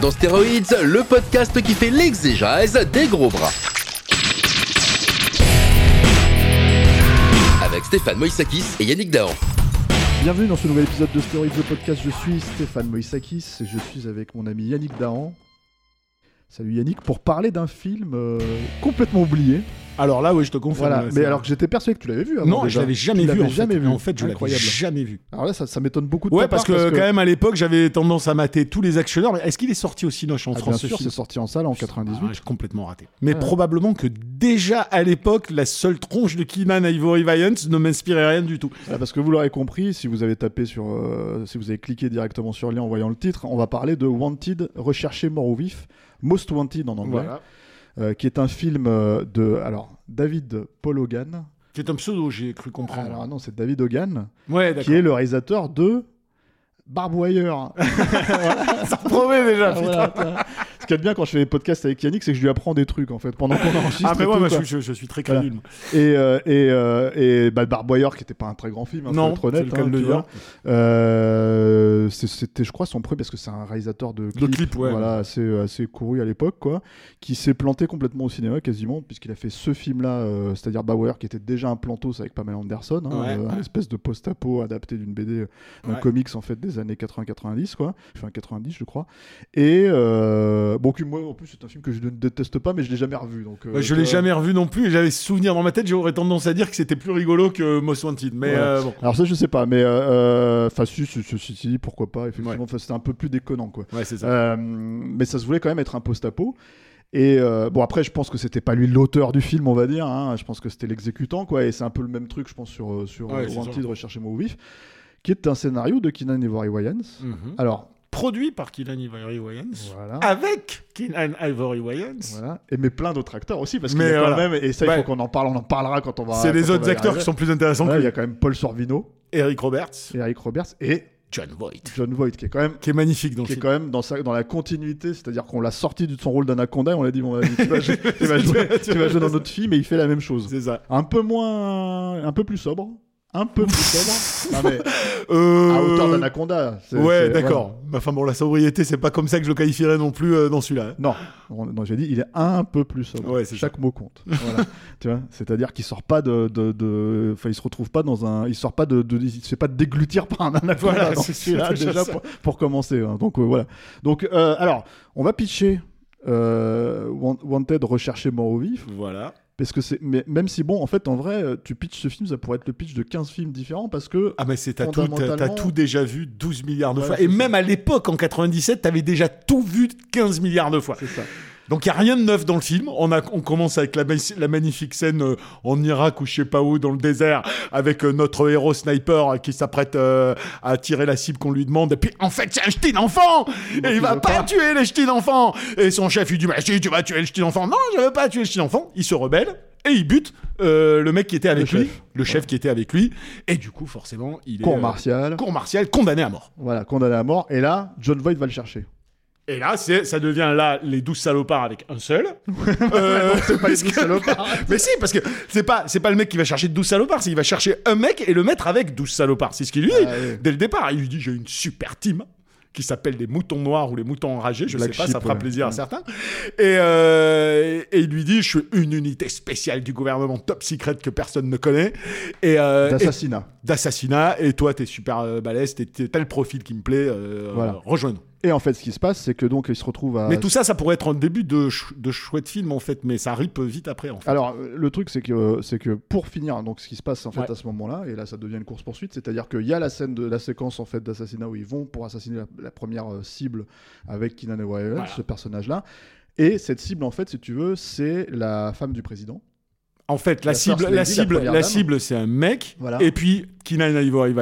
Dans Stéroïdes, le podcast qui fait l'exégèse des gros bras. Avec Stéphane Moïsakis et Yannick Dahan. Bienvenue dans ce nouvel épisode de Story the Podcast. Je suis Stéphane Moïsakis et je suis avec mon ami Yannick Dahan. Salut Yannick, pour parler d'un film euh, complètement oublié. Alors là, oui, je te confirme. Voilà, mais alors que j'étais persuadé que tu l'avais vu. avant, non, je déjà. l'avais jamais Tu vu. En jamais fait, vu. en fait, je l'avais jamais vu. Alors là, ça, ça m'étonne beaucoup de Ouais, parce part, que, quand même à l'époque, j'avais tendance à mater tous les actionneurs. Mais est-ce qu'il est sorti au Cinoche en Ah, France bien sûr, c'est sorti en salle en 98. Ah, j'ai complètement raté. Mais probablement que déjà à l'époque, la seule tronche de Keenan Ivory Valiant ne m'inspirait rien du tout. Ah, parce que vous l'aurez compris, si vous avez tapé sur, euh, si vous avez cliqué directement sur le lien en voyant le titre, on va parler de Wanted, recherché mort ou vif, Most Wanted en anglais, Voilà. Euh, qui est un film euh, de, alors David Paul Hogan. C'est un pseudo, j'ai cru comprendre. Alors non, c'est David Hogan, ouais, qui est le réalisateur de Barbwire. Ça promet déjà, Ah, putain. voilà, Ce qui est bien quand je fais des podcasts avec Yannick, c'est que je lui apprends des trucs en fait pendant qu'on enregistre. Ah, mais moi, je, suis- je suis très Voilà. crédule. moi. Et, euh, et, euh, et bah, Barbwire, qui n'était pas un très grand film, hein, faut Non, être honnête, hein, de dire. Euh, C'était, je crois, son premier, parce que c'est un réalisateur de clips, clips, ouais. voilà, assez, assez couru à l'époque, quoi, qui s'est planté complètement au cinéma quasiment, puisqu'il a fait ce film-là, euh, c'est-à-dire Barbwire, qui était déjà un plantos avec Pamela Anderson, hein, Ouais, un espèce de post-apo adapté d'une BD, d'un comics en fait des années 80-90, quoi, enfin 90, je crois. Et euh, bon, que moi, en plus, c'est un film que je ne déteste pas, mais je l'ai jamais revu, donc. euh, Ouais, je l'ai jamais revu non plus et j'avais ce souvenir dans ma tête, j'aurais tendance à dire que c'était plus rigolo que Most Wanted. Mais Ouais. euh, bon. Alors ça je sais pas, mais euh, enfin si, si, si, si, pourquoi pas, effectivement, Ouais. C'était un peu plus déconnant quoi. Ouais, c'est ça. Euh, mais ça se voulait quand même être un post-apo. Et euh, bon après je pense que c'était pas lui l'auteur du film on va dire, hein. je pense que c'était l'exécutant quoi, et c'est un peu le même truc je pense sur, euh, sur Ouais, euh, Wanted. Recherchez-moi au vif, qui est un scénario de Keenan Ivory Wayans. Mhm. Alors Produit par Keenan Ivory Wayans. voilà. Avec Keenan Ivory Wayans. Voilà. Et mais plein d'autres acteurs aussi, parce qu'il Mais y a quand voilà. même, et ça il Ouais. faut qu'on en parle, on en parlera quand on va. C'est les autres acteurs qui sont plus intéressants il y a quand même Paul Sorvino, Eric Roberts, Eric Roberts et John Voight, John Voight, qui est quand même qui est magnifique dans qui est quand même dans, sa, dans la continuité, c'est-à-dire qu'on l'a sorti de son rôle d'Anaconda et on l'a dit, bon, tu vas, jouer, tu vas jouer- tu vas jouer dans notre film et il fait la même chose. C'est ça. Un peu moins, un peu plus sobre, un peu plus sobre, Non, mais Euh, à hauteur d'Anaconda. Ouais, d'accord. Mais Enfin bon, la sobriété, c'est pas comme ça que je le qualifierais non plus euh, dans celui-là. Non, on- non, j'ai dit, il est un peu plus sobre. Ouais, Chaque mot compte. Voilà. tu vois, c'est-à-dire qu'il sort pas de, de, de- enfin, il se retrouve pas dans un, il sort pas de, de- il se fait pas déglutir par un anaconda Voilà, celui-là, déjà pour, pour commencer. hein. Donc euh, voilà. Donc euh, alors, on va pitcher. euh, Wan- Wanted recherché mort au vif Voilà. Parce que c'est mais même si bon en fait en vrai euh, tu pitches ce film ça pourrait être le pitch de 15 films différents parce que Ah mais c'est t'as tout, t'as- tout déjà vu 12 milliards de Ouais, fois. Et ça. même à l'époque, en 97, t'avais déjà tout vu 15 milliards de fois. c'est ça Donc il y a rien de neuf dans le film. On, a, on commence avec la, ma- la magnifique scène euh, en Irak ou je sais pas où dans le désert avec euh, notre héros sniper euh, qui s'apprête euh, à tirer la cible qu'on lui demande. Et puis en fait c'est un ch'ti d'enfant et il va pas pas. tuer les ch'tis d'enfant. Et son chef il dit mais si tu vas tuer le ch'ti d'enfant. Non je veux pas tuer le ch'ti d'enfant. Il se rebelle. Et il bute euh, le mec qui était avec Le lui, chef. le chef qui était avec lui, et du coup forcément il est cour euh, martial cour martial condamné à mort. voilà condamné à mort et là John Voight va le chercher Et là, ça devient là les 12 salopards avec un seul. Euh, c'est pas les parce 12 que- salopards. Mais si, parce que c'est pas, c'est pas le mec qui va chercher 12 salopards, c'est qu'il va chercher un mec et le mettre avec 12 salopards. C'est ce qu'il lui dit Ah, dès le départ. Il lui dit J'ai une super team qui s'appelle les moutons noirs ou les moutons enragés, je Black sais pas, ça fera ouais. plaisir à certains. Et, euh, et il lui dit Je suis une unité spéciale du gouvernement top secret que personne ne connaît. Et, euh, et- d'assassinat d'assassinat. Et toi, t'es super euh, balèze, t'es- t'as le profil qui me plaît, Voilà. rejoins-nous. Et en fait ce qui se passe c'est que donc il se retrouve à Mais tout ça, ça pourrait être un début de, ch- de chouette film en fait, mais ça rip vite après en fait. Alors, le truc, c'est que, c'est que pour finir, donc ce qui se passe en fait Ouais. à ce moment-là, et là ça devient une course-poursuite, c'est-à-dire qu'il y a la scène de la séquence en fait d'assassinat où ils vont pour assassiner la, la première euh, cible avec Keenan Voilà. ce personnage-là. Et cette cible, en fait, si tu veux, c'est la femme du président. En fait, la La cible, la cible, la cible, c'est un mec. Voilà. Et puis, Keenan Ivory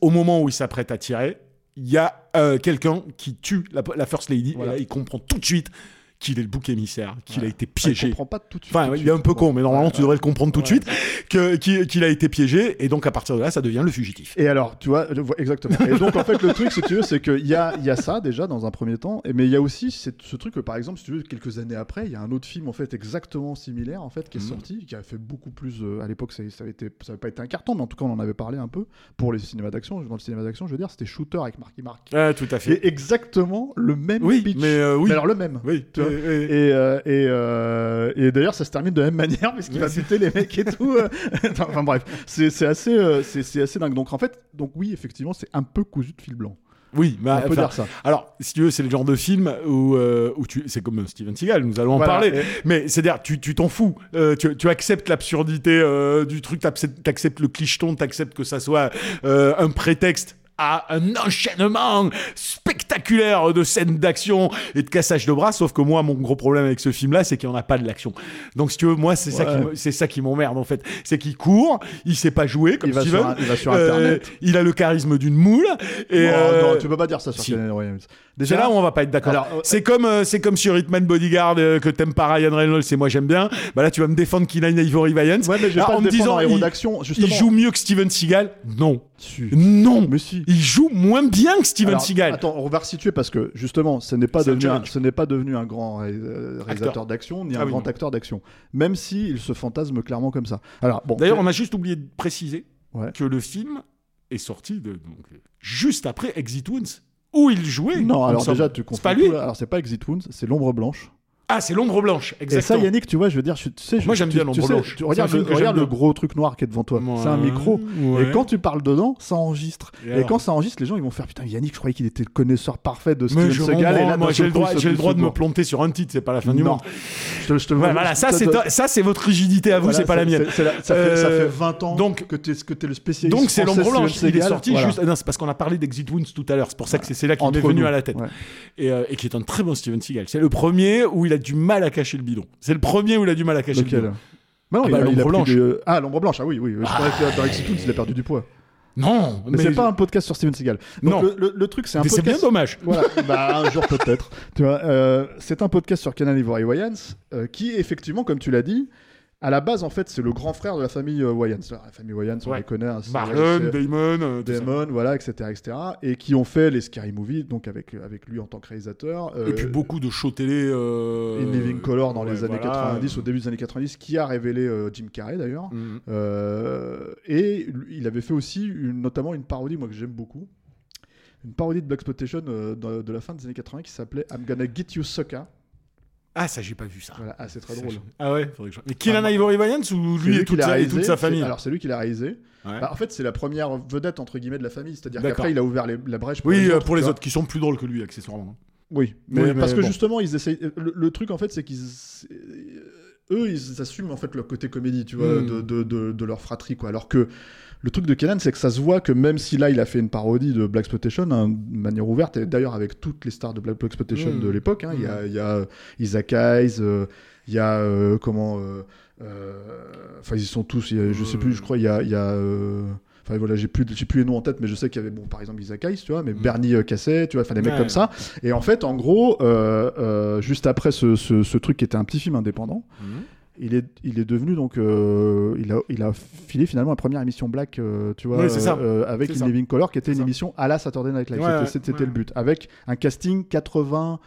au moment où il s'apprête à tirer, il y a euh, quelqu'un qui tue la, la First Lady. Voilà. Et là, il comprend tout de suite qu'il est le bouc émissaire, qu'il Ouais. a été Il piégé. comprend pas tout de suite. Enfin, tout il est un peu con, mais normalement, Ouais, tu devrais le comprendre tout de suite, qu'il a été piégé. Et donc, à partir de là, ça devient le fugitif. Et alors, tu vois, exactement. Et donc, en fait, le truc, si tu veux, c'est qu'il y a, il y a ça déjà dans un premier temps, mais il y a aussi ce truc que, par exemple, si tu veux, quelques années après, il y a un autre film en fait exactement similaire en fait qui est Mhm. sorti, qui a fait beaucoup plus. euh, à l'époque, ça, ça avait été, ça pas été un carton, mais en tout cas, on en avait parlé un peu pour les cinémas d'action. Dans le cinéma d'action, je veux dire, c'était Shooter avec Marky Mark. Ah, tout à fait. Et exactement le même oui, pitch. mais euh, oui. Mais alors le même. oui, tu. Et- euh, et, euh, et d'ailleurs, ça se termine de la même manière, puisqu'il va buter les mecs et tout. enfin bref, c'est assez, euh, c'est assez dingue. Donc en fait, donc oui, effectivement, c'est un peu cousu de fil blanc. oui, bah, On peut dire ça. Alors, si tu veux, c'est le genre de film où, euh, où tu, c'est comme Steven Seagal, nous allons en parler. et- Mais c'est-à-dire, tu tu t'en fous. Euh, tu, tu acceptes l'absurdité euh, du truc, t'acceptes t'acceptes le clicheton, t'acceptes que ça soit un prétexte à un enchaînement spectaculaire de scènes d'action et de cassage de bras. Sauf que moi, mon gros problème avec ce film-là, c'est qu'il n'y en a pas de l'action. Donc, si tu veux, moi, c'est ça Ouais. qui ça m'emmerde en fait. C'est qu'il court, il sait pas jouer comme Il va, Steven. sur, il va sur Euh, Internet. il a le charisme d'une moule. Et Oh, euh, non, tu peux pas dire ça sur si. C'est Déjà, là où on va pas être d'accord. Euh, c'est comme euh, c'est comme sur Hitman Bodyguard euh, que t'aimes pas Ryan Reynolds et moi j'aime bien. Bah là tu vas me défendre Ivory. Ouais, mais je vais Alors, pas en me disant il, joue mieux que Steven Seagal. Non, Si. non. Mais si. Il joue moins bien que Steven Alors, Seagal. Attends, on va resituer parce que justement, ce n'est pas C'est devenu un, challenge. ce n'est pas devenu un grand ré- euh, réalisateur d'action ni un Ah oui, grand non. acteur d'action, même si il se fantasme clairement comme ça. Alors bon. D'ailleurs, on a juste oublié de préciser Ouais. que le film est sorti de, donc, juste après Exit Wounds où il jouait. non, alors déjà tu C'est confonds pas lui. tout. Alors c'est pas Exit Wounds, c'est l'ombre blanche. Ah, c'est l'ombre blanche. Et ça, Exactement. Yannick, tu vois, je veux dire, je, tu sais, je- Moi, j'aime bien l'ombre blanche. Tu regardes, le, regarde le gros truc noir qui est devant toi. C'est un Ouais, micro. ouais. Et quand tu parles dedans, ça enregistre. Et quand ça enregistre, les gens ils vont faire putain, Yannick, je croyais qu'il était le connaisseur parfait de Steven je Seagal. Et là, moi j'ai le droit, il j'ai le saute droit de me planter sur un titre, c'est pas la fin du monde. Je te, je te Ouais, voilà, ça c'est ça c'est votre rigidité à vous, c'est pas la mienne. ça, fait, ça Euh, fait 20 ans donc- que tu es, que t'es le spécialiste. Donc c'est l'ombre blanche. Il est sorti juste. Non, c'est parce qu'on a parlé d'Exit Wounds tout à l'heure. C'est pour ça que c'est- c'est là qu'il m'est venu à la tête. Ouais. Et, euh, et qui est un très bon Steven Seagal. C'est le premier où il a du mal à cacher le bidon. C'est le premier où il a du mal à cacher Lequel le bidon. Bah non, Ah bah, l'ombre blanche. Ah, l'ombre blanche, ah oui, oui. Je croyais que dans il a perdu du poids. Non, Mais, c'est pas un podcast sur Steven Seagal. Donc Non. Le, le- le truc, c'est un Mais c'est bien podcast. dommage. Voilà, bah, un jour peut-être. Tu vois, euh, c'est un podcast sur Canal Ivory Wayans euh, qui, effectivement, comme tu l'as dit, à la base, en fait, c'est le grand frère de la famille euh, Wayans. La famille Wayans, on Ouais. les connaît. hein, Marlon, Damon, euh. Damon, voilà, etc., etc. Et qui ont fait les Scary Movies, donc avec, avec lui en tant que réalisateur. Et puis euh, beaucoup de shows télé. euh, In Living Color dans ouais, les années voilà. 90, au début des années 90, qui a révélé euh, Jim Carrey d'ailleurs. Euh, et il avait fait aussi une- notamment une parodie, moi que j'aime beaucoup, une parodie de Black Exploitation euh, de, de la fin des années 80 qui s'appelait I'm Gonna Get You Sucker. Ah, ça, j'ai pas vu ça. Voilà, ah, c'est très drôle. Ah ouais, faudrait que je... Mais Keenan Ah, Ivory Valiance ou lui et toute sa, et réalisé, toute sa c'est- famille Alors c'est lui qui l'a réalisé. Ouais. Bah, en fait, c'est la première vedette entre guillemets de la famille, c'est-à-dire qu'après il a ouvert les- la brèche pour Oui, les euh, autres. pour les autres qui sont plus drôles que lui, accessoirement. Oui, mais, Oui, mais parce que bon. justement, ils essayent. Le, le truc en fait, c'est qu'ils. Eux, ils assument en fait leur côté comédie, tu vois, Mm. de, de, de, de leur fratrie, quoi. Alors que le truc de Kenan, c'est que ça se voit que même si là, il a fait une parodie de Black Exploitation hein, de manière ouverte, et d'ailleurs avec toutes les stars de Black Exploitation Mm. de l'époque, hein, il y, a, il y a Isaac Hayes, euh, il y a euh, comment. euh, euh, Enfin, ils y sont tous. y a- je sais plus, je crois, il y a. il y a euh, Enfin voilà, j'ai plus, j'ai plus les noms en tête, mais je sais qu'il y avait, bon, par exemple, Isaac Hayes, tu vois, mais Mm. Bernie euh, Casset, tu vois, enfin des mecs Ouais. comme ça. Et en fait, en gros, euh, euh, juste après ce, ce- ce truc qui était un petit film indépendant, il est, il est devenu donc, euh, il, a, il a filé finalement la première émission Black, euh, tu vois, Oui, euh, avec In ça. Living Color, qui était une ça. émission à la Saturday Night Live. Ouais, C'était- ouais, le but, avec un casting 90%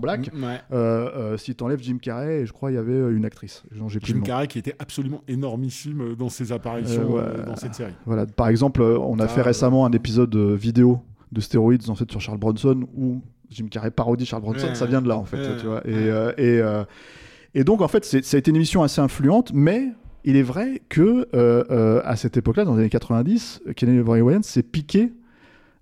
black. Ouais. Euh, euh, si t'enlèves Jim Carrey, et je crois il y avait une actrice. Jim. Carrey qui était absolument énormissime dans ses apparitions Euh, ouais. dans cette série. Voilà, par exemple, on a Ah, fait récemment un épisode vidéo de stéroïdes en fait sur Charles Bronson où Jim Carrey parodie Charles Bronson, Ouais. ça vient de là en fait, tu vois. Et, et donc en fait, ça a été une émission assez influente, mais il est vrai que euh, euh, à cette époque-là, dans les années 90, Kenny Ivory Wayans s'est piqué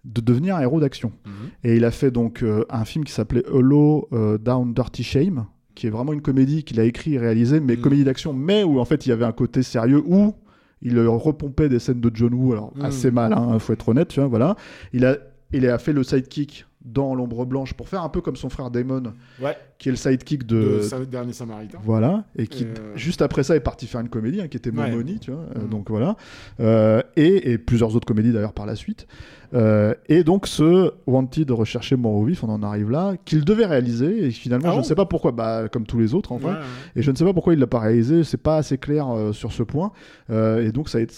de devenir un héros d'action. Mhm. Et il a fait donc euh, un film qui s'appelait Hello Down Dirty Shame, qui est vraiment une comédie qu'il a écrit et réalisé, mais Mhm. comédie d'action, mais où en fait il y avait un côté sérieux où il repompait des scènes de John Woo, alors Mhm. assez mal, hein, faut être honnête, tu vois, voilà. Il a, il a fait le sidekick dans l'ombre blanche pour faire un peu comme son frère Damon, Ouais. qui est le sidekick De, de. Dernier Samaritain. Voilà, et qui Euh, juste après ça est parti faire une comédie hein, qui était Ouais. Momoni, tu vois. euh, Mhm. donc voilà, Euh, et, et plusieurs autres comédies d'ailleurs par la suite. Euh, et donc ce Wanted recherché mort ou vif, on en arrive là, qu'il devait réaliser et finalement Ah je ne sais pas pourquoi, bah comme tous les autres en fait. Ouais. Et je ne sais pas pourquoi il l'a pas réalisé, c'est pas assez clair sur ce point. Et donc ça a été,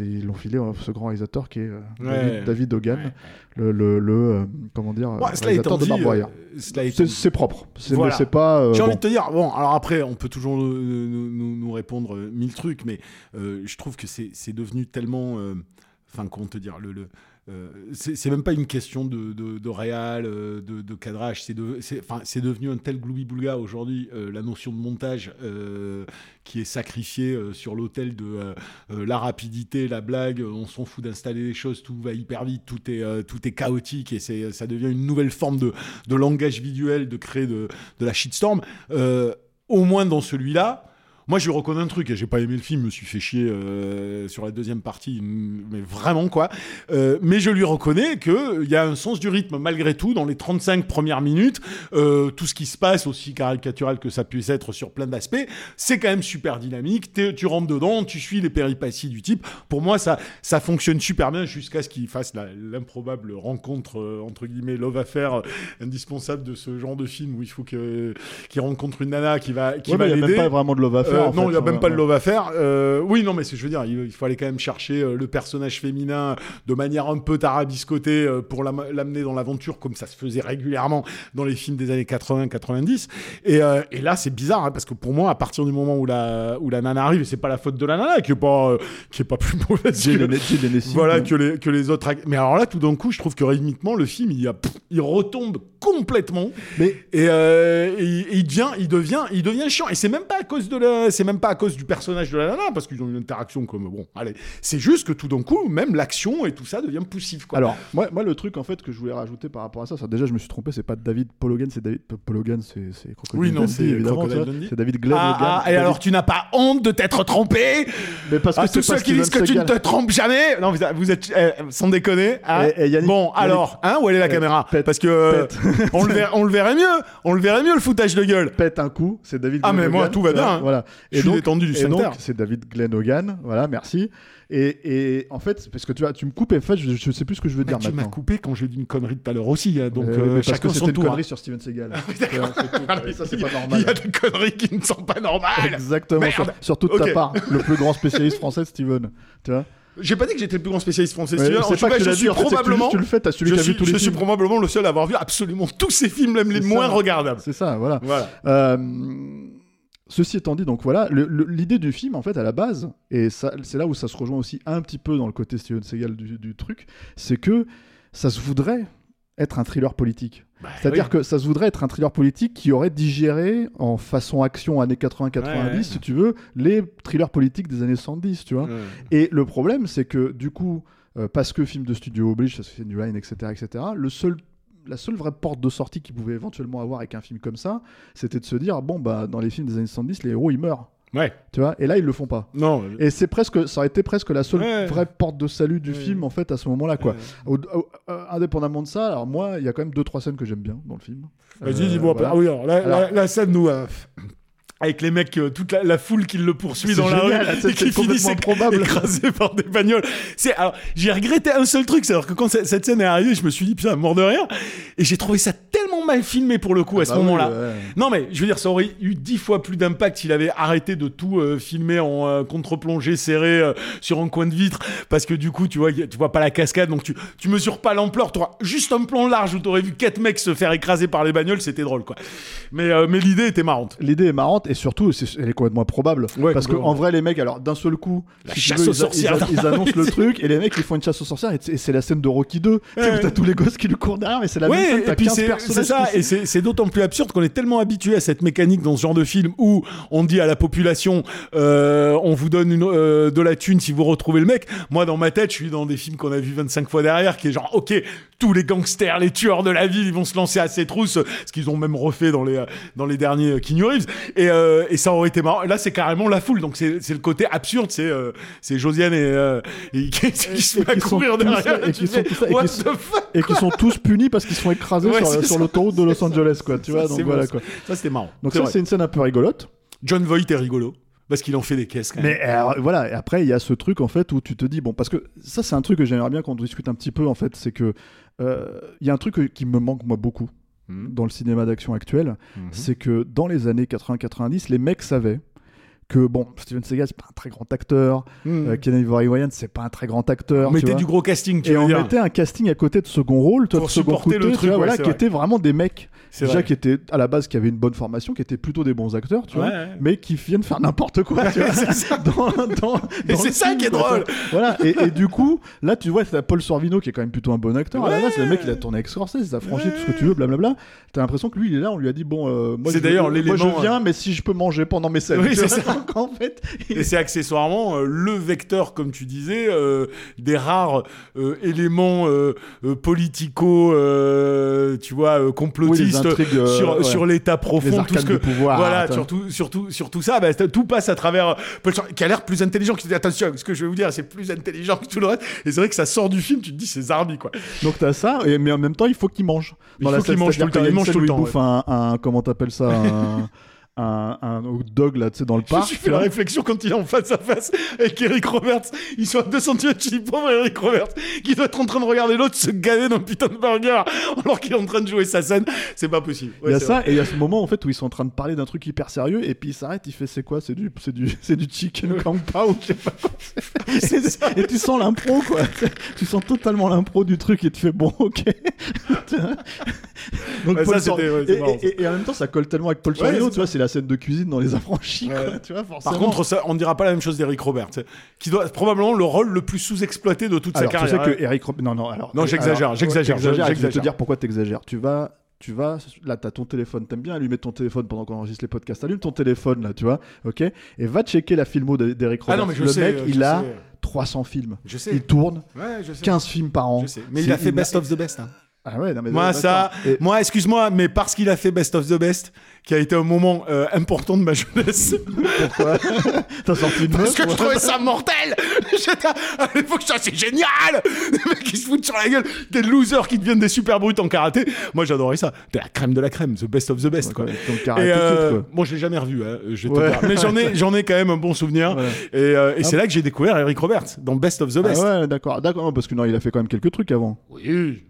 ils l'ont filé euh, ce grand réalisateur qui est euh, Ouais. David, Hogan, Ouais. le, le, le, euh, comment dire, Ouais, cela réalisateur étant de Wire. euh, C'est, propre, c'est, Voilà. pas. euh, J'ai bon. envie de te dire, bon, alors après, on peut toujours nous, nous- répondre mille trucs, mais euh, je trouve que c'est c'est devenu tellement. Enfin, comment te dire euh, c'est même pas une question de, de, réal, euh, de, cadrage. C'est devenu un tel gloubi-boulga aujourd'hui, euh, la notion de montage qui est sacrifiée sur l'autel de la rapidité, la blague. On s'en fout d'installer les choses, tout va hyper vite, tout est, tout est chaotique et ça devient une nouvelle forme de, langage visuel, de créer de, la shitstorm. Au moins dans celui-là. Moi, je lui reconnais un truc, et j'ai pas aimé le film, je me suis fait chier euh, sur la deuxième partie, mais vraiment quoi. Euh, mais je lui reconnais qu'il y a un sens du rythme malgré tout dans les 35 premières minutes. Euh, tout ce qui se passe, aussi caricatural que ça puisse être sur plein d'aspects, c'est quand même super dynamique. Tu rentres dedans, tu suis les péripéties du type. Pour moi, ça, ça fonctionne super bien jusqu'à ce qu'il fasse l'improbable rencontre, entre guillemets, love affair euh, indispensable de ce genre de film où il faut qu'il rencontre une nana qui va, qui Ouais, va mais il n'y a l'aider. même pas vraiment de love affair. Euh, non, il n'y a même pas de love à faire. Euh, oui, non, mais c'est, je veux dire, il, il faut aller quand même chercher euh, le personnage féminin de manière un peu tarabiscotée euh, pour l'am- l'amener dans l'aventure, comme ça se faisait régulièrement dans les films des années 80-90. Et, euh, et là, c'est bizarre, hein, parce que pour moi, à partir du moment où la, où la nana arrive, et c'est pas la faute de la nana qui est pas, euh, qui est pas plus mauvaise que- voilà que les que les autres mais alors là tout d'un coup je trouve que rythmiquement le film il, y a, pff, il retombe complètement. Mais et, euh, et- et il devient il devient il devient chiant. Et c'est même pas à cause de la c'est même pas à cause du personnage de la nana parce qu'ils ont une interaction comme bon allez. C'est juste que tout d'un coup même l'action et tout ça devient poussif quoi. Alors, moi, moi, le truc en fait que je voulais rajouter par rapport à ça, ça déjà, je me suis trompé, c'est pas David Paul Hogan, c'est David Paul Hogan, c'est c'est Crocodile Oui, non, c'est évidemment. C'est David Glenn ah, ah, et David- alors tu n'as pas honte de t'être trompé mais parce que c'est tous ceux qui disent que tu ne te trompes jamais. Non vous, vous êtes eh, sans déconner hein. Et- et Yannick- bon Yannick- alors hein où elle est la Eh, caméra pète- parce que euh, pète. on le verrait on le verrait mieux on le verrait mieux le foutage de gueule. Pète un coup, c'est David Ah, mais moi, tout va bien, hein. Voilà. Je suis détendu du et donc, c'est David Glenn Hogan, voilà, merci. Et, et en fait, parce que tu, vois, tu me coupes, et en fait, je, je sais plus ce que je veux Bah, dire tu m'as maintenant. coupé quand j'ai dit une connerie tout à l'heure aussi hein, donc Euh, euh, parce chacun que son c'était une tour hein. connerie sur Steven Seagal. Tout. Et ça, c'est pas il normal. y a des conneries qui ne sont pas normales Exactement, sur, Ok. ta part, le plus grand spécialiste français, Steven. Tu vois j'ai pas dit que j'étais le plus grand spécialiste français Ouais, En tout cas, tu je suis tu- probablement tu le fais, t'as celui je qui a suis, vu tous les je suis films. probablement le seul à avoir vu absolument tous ces films même les moins regardables C'est ça, voilà. voilà Euh, ceci étant dit, donc voilà, l'idée du film, en fait, à la base, et c'est là où ça se rejoint aussi un petit peu dans le côté Steven Seagal du, du truc, c'est que ça se voudrait être un thriller politique. Bah, C'est-à-dire oui. que ça se voudrait être un thriller politique qui aurait digéré en façon action années 80-90, Ouais, ouais. si tu veux, les thrillers politiques des années 70, tu vois. Ouais. Et le problème, c'est que du coup, euh, parce que film de studio oblige, ça se fait New Line, etc., etc., le seul, la seule vraie porte de sortie qu'ils pouvaient éventuellement avoir avec un film comme ça, c'était de se dire bon, bah, dans les films des années 70, les héros ils meurent. ouais Tu vois Et là, ils le font pas. non Et c'est presque, ça aurait été presque la seule Ouais. vraie porte de salut du Ouais. film en fait à ce moment-là, quoi. Ouais. Au- au- euh, indépendamment de ça, alors moi, il y a quand même deux trois scènes que j'aime bien dans le film. Vas-y, Euh, dis-moi. voilà. Ah oui, alors, la, Alors- la- la scène nous. Avec les mecs, euh, toute la, la foule qui le poursuit C'est dans la rue c'est- et qui c'est finissent écrasés par des bagnoles. C'est alors j'ai regretté un seul truc, c'est-à-dire que quand cette scène est arrivée, je me suis dit putain mort de rire et j'ai trouvé ça tellement mal filmé pour le coup à ce Bah oui, moment-là. ouais. Non mais je veux dire ça aurait eu dix fois plus d'impact s'il avait arrêté de tout euh, filmer en euh, contre-plongée serré euh, sur un coin de vitre parce que du coup tu vois tu vois pas la cascade donc tu tu mesures pas l'ampleur. Tu juste un plan large où t'aurais vu quatre mecs se faire écraser par les bagnoles, c'était drôle quoi. Mais mais l'idée était marrante. L'idée est marrante et surtout, c'est- elle est complètement probable. Ouais, parce que complètement. en vrai, les mecs, alors d'un seul coup, La si chasse veux, aux ils- sorcières. ils, ils annoncent le truc et les mecs ils font une chasse aux sorcières et c'est- et c'est la scène de Rocky 2. Tu sais, Ouais. où t'as tous les gosses qui lui courent derrière, mais c'est la même Ouais, scène. et T'as puis 15 c'est ça, et c'est c'est d'autant plus absurde qu'on est tellement habitué à cette mécanique dans ce genre de film où on dit à la population, euh, on vous donne une, euh, de la thune si vous retrouvez le mec. Moi, dans ma tête, je suis dans des films qu'on a vu 25 fois derrière, qui est genre, ok, tous les gangsters, les tueurs de la ville, ils vont se lancer à ces trousses, ce qu'ils ont même refait dans les, dans les derniers euh, Keanu Reeves. Et, euh, euh, et ça aurait été marrant. Là, c'est carrément la foule, donc c'est le côté absurde. C'est euh, c'est Josiane et, euh, et qui, qui se et met à courir derrière. et qui sont tous punis parce qu'ils sont écrasés Ouais, sur, sur l'autoroute de Los Angeles, quoi. Tu vois, Ça, donc c'est voilà quoi. Ça, c'était marrant. Donc ça, c'est une scène un peu rigolote. John Voight est rigolo parce qu'il en fait des caisses. Quand même. Mais alors, voilà, et après, il y a ce truc en fait où tu te dis, bon, parce que ça, c'est un truc que j'aimerais bien qu'on discute un petit peu en fait, c'est que euh, il y a un truc qui me manque moi beaucoup Mhm. dans le cinéma d'action actuel, Mhm. c'est que dans les années 80-90, les mecs savaient que bon, Steven Seagal c'est pas un très grand acteur, Mhm. euh, Ken Ivory Wayans c'est pas un très grand acteur, on tu mettait vois. du gros casting, tu et veux on dire. mettait un casting à côté de second rôle, toi, Pour de second supporter le truc, vois, ouais, voilà, c'est qui vrai. étaient vraiment des mecs C'est déjà vrai. qui étaient à la base qui avaient une bonne formation, qui étaient plutôt des bons acteurs, tu Ouais, vois, ouais. mais qui viennent faire n'importe quoi, tu vois, c'est ça. dans, dans, Et c'est ça film, qui est drôle. Voilà, et, et du coup, là, tu vois, t'as Paul Sorvino qui est quand même plutôt un bon acteur. À la Ouais. base, le mec, il a tourné avec Scorsese, il a franchi tout ce que tu veux, blablabla. T'as l'impression que lui, il est là, on lui a dit, bon, euh, moi, C'est je, viens, mais si je peux manger pendant mes scènes. Fait, il Et c'est accessoirement euh, le vecteur, comme tu disais, euh, des rares euh, éléments euh, euh, politico, euh, tu vois, euh, Oui, complotistes intrigues, euh, sur, ouais. sur l'État Les profond, tout ce que pouvoir, voilà, attends. surtout, surtout, sur tout ça, bah, tout passe à travers euh, Paul qui a l'air plus intelligent. Qui dit attention, ce que je vais vous dire, c'est plus intelligent que tout le reste. Et c'est vrai que ça sort du film, tu te dis c'est Zarbi quoi. Donc t'as ça, et, mais en même temps, il faut qu'il mange. Il Dans faut la qu'il mange tout le temps, il mange tout le il temps, bouffe un, un- comment t'appelles ça, un, un, un hot dog là, tu sais, dans le Je parc. fait tu la réflexion quand il est en face à face avec Eric Roberts. Ils sont à 2 cm. Je dis, pauvre Eric Roberts, qui doit être en train de regarder l'autre se gaver dans le putain de burger alors qu'il est en train de jouer sa scène. C'est pas possible. Il y a ça, vrai. et il y a ce moment en fait où ils sont en train de parler d'un truc hyper sérieux, et puis il s'arrête, il fait c'est quoi C'est du, c'est du, c'est du chicken kung pao, je sais pas quoi. c'est. et tu sens l'impro quoi. tu sens totalement l'impro du truc et tu fais bon ok. Donc Ouais, Paul ça, Sor- ouais, et, marrant, et- et en même temps ça colle tellement avec Paul c'est tu vois, c'est la scène de cuisine dans les affranchis Ouais. quoi, tu vois forcément. Par contre, ça, on ne dira pas la même chose d'Eric Roberts, qui doit probablement le rôle le plus sous-exploité de toute alors, sa tu sais carrière. que Eric Rob- non non alors Non, j'exagère, alors, j'exagère, et Je vais te j'exagère. dire pourquoi t'exagères. Tu vas tu vas là t'as ton téléphone t'aimes bien allumer ton téléphone pendant qu'on enregistre les podcasts allume ton téléphone là tu vois ok et va checker la filmo d'E- d'Eric Ah Roberts non, mais je le sais, mec euh, il a sais. 300 films Je sais. il tourne Ouais, je sais. 15 films par an Je sais. Mais il a fait Best of the Best. hein. Ah ouais non mais Moi, ça, Et- moi, excuse-moi, mais parce qu'il a fait Best of the Best, qui a été un moment euh, important de ma jeunesse. pourquoi t'as sorti une Parce meuf que je trouvais ça mortel à l'époque, ça c'est génial Les mecs qui se foutent sur la gueule, des losers qui deviennent des super brutes en karaté. Moi j'adorais ça. T'es la crème de la crème, the best of the best. Quoi. Ouais, donc Et Karate Kid, euh, quoi. moi je l'ai jamais revu, hein, je Ouais. mais j'en ai, j'en ai quand même un bon souvenir. Ouais. Et, euh, et c'est là que j'ai découvert Eric Roberts dans Best of the Ah Best. ouais d'accord d'accord parce que non il a fait quand même quelques trucs avant Oui,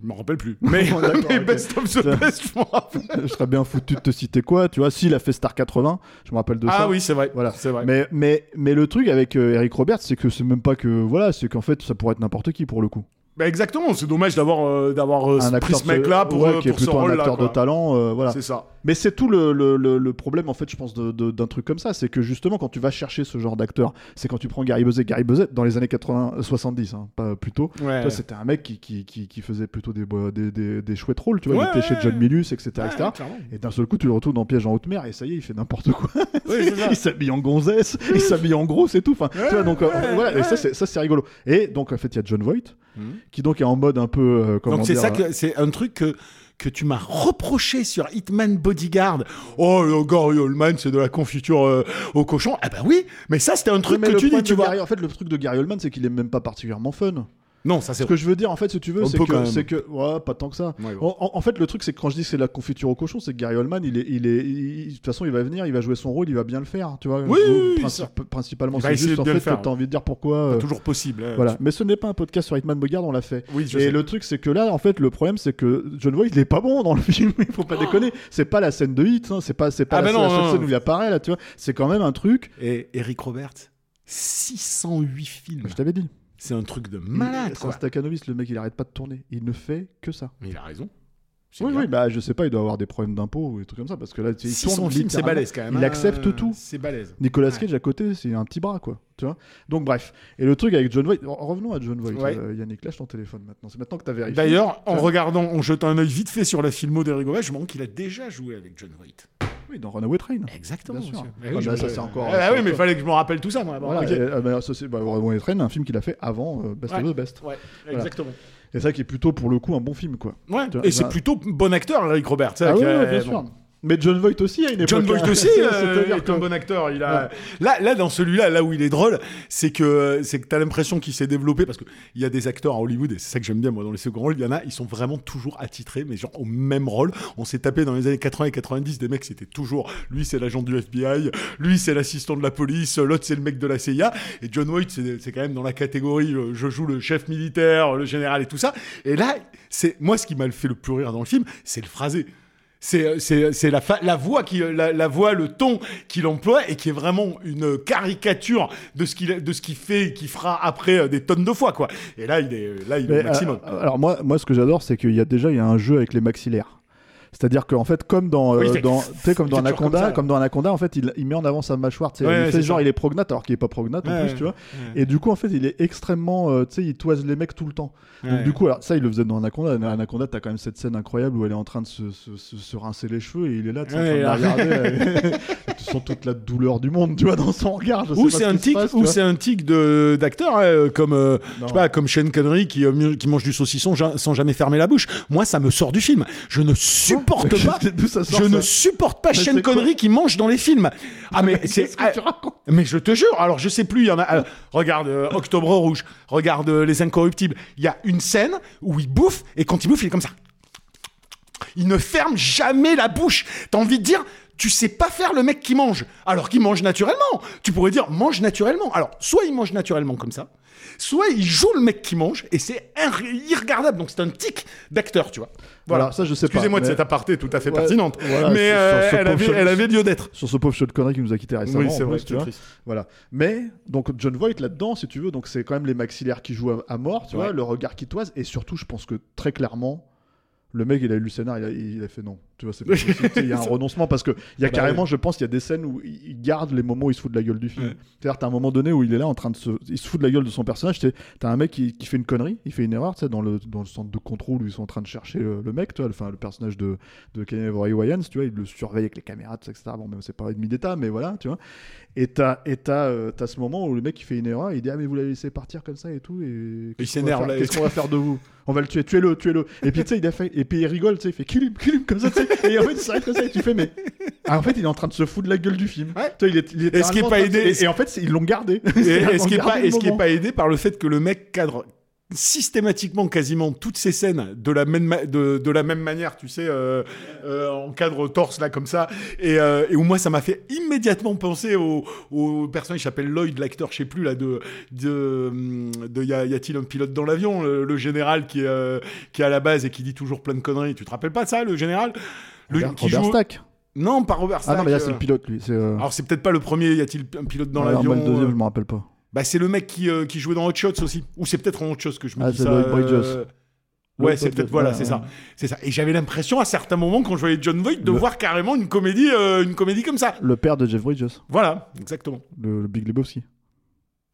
je me rappelle plus. Mais, Bon, mais ok. Best of the Best, je m'en rappelle. je serais bien foutu de te citer quoi tu vois s'il a fait Star 80 je me rappelle de ça Ah oui, c'est vrai. Voilà. c'est vrai. Mais, mais, mais le truc avec euh, Eric Roberts, c'est que c'est même pas que. Voilà, c'est qu'en fait, ça pourrait être n'importe qui pour le coup. Bah, exactement, c'est dommage d'avoir euh, d'avoir euh, pris ce mec-là pour, ouais, euh, qui est ce plutôt un acteur de talent. voilà. C'est ça. Mais c'est tout le, le, le, le problème, en fait, je pense, d'un truc comme ça. C'est que justement, quand tu vas chercher ce genre d'acteur, c'est quand tu prends Gary Buzet. Gary Buzet, dans les années 80, euh, 70, hein, pas plus tôt. Ouais. C'était un mec qui, qui, qui, qui faisait plutôt des, bo- des, des, des chouettes rôles. Tu vois, Ouais, il était chez. John Milius, etc. Et d'un seul coup, tu le retrouves dans Piège en haute mer, et ça y est, il fait n'importe quoi. Oui, il s'habille en gonzesse, il s'habille en gros, c'est tout. Enfin, tu vois, donc voilà, et ouais. ça c'est ça c'est rigolo. Et donc en fait, il y a John Voight Mhm. qui donc est en mode un peu euh, comment Donc c'est ça que c'est un truc que que tu m'as reproché sur Hitman Bodyguard. Oh, le Gary Oldman, c'est de la confiture euh, au cochon. Ah bah oui, mais ça c'était un truc mais que tu dis, tu vois. Gary- en fait, le truc de Gary Oldman, c'est qu'il est même pas particulièrement fun. Non, ça c'est Ce que je veux dire, en fait, si tu veux, c'est que, que, ouais, pas tant que ça. Ouais, bon. En, fait, le truc, c'est que quand je dis que c'est de la confiture au cochon, c'est que Gary Oldman, il est, il est, il- de toute façon, il va venir, il va jouer son rôle, il va bien le faire, tu vois. Oui, oui, oui, ça. principalement, c'est juste en bien fait t'as envie de dire pourquoi. euh, toujours possible. hein. Voilà. Mais ce n'est pas un podcast sur Hitman Bogard, on l'a fait. Oui, je Et sais. le truc, c'est que là, en fait, le problème, c'est que John Voight, il est pas bon dans le film. Il faut pas déconner. C'est pas la scène de hit. hein. C'est pas, c'est pas Ah la, bah non, la seule non, scène non. où il apparaît là. Tu vois. C'est quand même un truc. Et Eric Roberts, 608 films. Je t'avais dit. C'est un truc de malade C'est un quoi. Stakhanoviste, le mec, il arrête pas de tourner. Il ne fait que ça. Mais il a raison. Oui, bien. oui, bah je sais pas, il doit avoir des problèmes d'impôts ou des trucs comme ça parce que là, tu sais, il 600 tourne films, c'est balèze quand même. Il accepte tout. C'est balèze. Nicolas Ouais. Cage à côté, c'est un petit bras quoi. Tu vois. Donc bref. Et le truc avec John Voight. Revenons à John Voight. Ouais. euh, Yannick, lâche ton téléphone maintenant. C'est maintenant que t'as vérifié. D'ailleurs, en regardant, en jetant un œil vite fait sur la filmo d'Eric je me rends qu'il a déjà joué avec John Voight. Oui, dans Runaway Train. Exactement. Bien sûr. monsieur. Ah, bah, je- ça, c'est encore- Ah, oui, mais il encore- fallait que je me rappelle tout ça, moi. Bon, Voilà, et, euh, bah, ça, c'est bah, Runaway Train, un film qu'il a fait avant euh, Best Ouais. of the Best. Ouais, exactement. Et ça qui est plutôt pour le coup un bon film quoi. Ouais. Et c'est plutôt bon acteur, Eric Roberts. Ah ouais, bien bon. sûr. Mais John Voight aussi à une époque. John Voight aussi euh, est que- un bon acteur. Il a... là, là, dans celui-là, là où il est drôle, c'est que c'est que t'as l'impression qu'il s'est développé parce que il y a des acteurs à Hollywood et c'est ça que j'aime bien moi dans les seconds rôles. Il y en a, ils sont vraiment toujours attitrés, mais genre au même rôle. On s'est tapé dans les années 80 et 90 des mecs, c'était toujours lui, c'est l'agent du FBI, lui, c'est l'assistant de la police, l'autre, c'est le mec de la CIA. Et John Voight, c'est c'est quand même dans la catégorie, euh, je joue le chef militaire, le général et tout ça. Et là, c'est moi ce qui m'a fait le plus rire dans le film, c'est le phrasé. C'est, c'est, c'est la, fa- la voix qui, la, la voix, le ton qu'il emploie et qui est vraiment une caricature de ce qu'il, de ce qu'il fait et qu'il fera après euh, des tonnes de fois, quoi. Et là, il est, là, il est au maximum. euh, alors moi, moi, ce que j'adore, c'est qu'il y a déjà il y a un jeu avec les maxillaires. C'est-à-dire qu'en fait, comme dans, euh, Oui, fait- dans, comme dans Anaconda, comme ça, comme, dans Anaconda, en fait, il, il met en avant sa mâchoire. Ouais, il ouais, fait c'est genre, ça. il est prognate alors qu'il est pas prognate en Ouais, plus, tu vois. Et du coup, en fait, il est extrêmement, euh, tu sais, il toise les mecs tout le temps. Donc du coup, alors ça, il le faisait dans Anaconda. Dans Anaconda, t'as quand même cette scène incroyable où elle est en train de se, se, se- se rincer les cheveux et il est là, tu sais, en train de la regarder. euh, tu sens toute la douleur du monde, tu vois, dans son regard. Je Ou c'est ce un tic, ou c'est un tic de d'acteur, hein, euh, comme euh, pas, comme Shane Connery qui, euh, mange du saucisson sans jamais fermer la bouche. Moi, ça me sort du film. Je ne supporte pas. Je ne supporte pas Shane Connery qui mange dans les films. Ah mais c'est racontes mais je te jure, alors je sais plus, il y en a. alors, regarde euh, Octobre Rouge, regarde euh, Les Incorruptibles. Il y a une scène où il bouffe et quand il bouffe, il est comme ça. Il ne ferme jamais la bouche. T'as envie de dire, tu sais pas faire le mec qui mange, alors qu'il mange naturellement. Tu pourrais dire, mange naturellement. Alors, soit il mange naturellement comme ça, soit il joue le mec qui mange et c'est irr- irregardable. Donc c'est un tic d'acteur, tu vois. Voilà. Ça, je sais pas, Excusez-moi de mais- cette aparté tout à fait Ouais, pertinente. voilà, mais euh, elle, avait, chose. elle avait lieu d'être. sur ce pauvre Sean Connery qui nous a quitté récemment. Oui, c'est vrai, plus, tu c'est vois. triste. Voilà. Mais donc John Voight là-dedans, si tu veux, donc c'est quand même les maxillaires qui jouent à, à mort, tu Ouais. vois, le regard qui toise, et surtout, je pense que très clairement, le mec, il a lu le scénar, il a, il a fait non. Tu vois, c'est pas possible. Il y a un renoncement parce que il y a Ah bah carrément, je pense, il y a des scènes où il garde les moments où il se fout de la gueule du film. Ouais. C'est-à-dire, t'as un moment donné où il est là en train de se, il se fout de la gueule de son personnage. T'as un mec qui, qui fait une connerie, il fait une erreur, tu sais, dans le dans le centre de contrôle où ils sont en train de chercher euh, le mec, tu vois, le, enfin, le personnage de de Kenny Wayans, tu vois, il le surveille avec les caméras, etc. Bon, même c'est pas ennemi d'état, mais voilà, tu vois. Et t'as euh, ce moment où le mec il fait une erreur, il dit ah mais vous l'avez laissé partir comme ça et tout et va s'énerve, là. Qu'est-ce qu'on va faire de vous? On va le tuer, tuez-le, tuez-le. Et puis tu sais il a fait et puis il rigole, tu sais, il fait kill him, kill him comme ça, tu sais. Et en fait il s'arrête comme ça et tu fais mais ah, en fait il est en train de se foutre de la gueule du film. Ouais. Tu vois, il est, il est Et ce est pas de- aidé- Et, et en fait ils l'ont gardé. Et, C'est-à-dire et qu'ils ce ont qui est est pas aidé par le fait que le mec cadre systématiquement quasiment toutes ces scènes de la même de, de la même manière tu sais euh, euh, en cadre torse là comme ça et, euh, et où moi ça m'a fait immédiatement penser au, au personnage qui s'appelle Lloyd l'acteur je sais plus là de de, de y, a-t-il un pilote dans l'avion le, le général qui est euh, qui est à la base et qui dit toujours plein de conneries tu te rappelles pas de ça le général? Le, Robert, qui Robert joue- Stack. non pas Robert Ah Stack non mais là c'est le pilote lui. Alors c'est peut-être pas le premier y a-t-il un pilote dans l'avion le deuxième je me rappelle pas. Bah, c'est le mec qui, euh, qui jouait dans Hot Shots aussi. Ou c'est peut-être en Hot Shots que je me Ah, dis c'est ça. Lloyd Bridges. euh, Ouais, c'est peut-être voilà, ouais, c'est ouais. ça, c'est ça. Et j'avais l'impression à certains moments quand je voyais John Voight de Le- voir carrément une comédie, euh, une comédie comme ça. Le père de Jeff Bridges, Voilà, exactement. le, le Big Lebowski.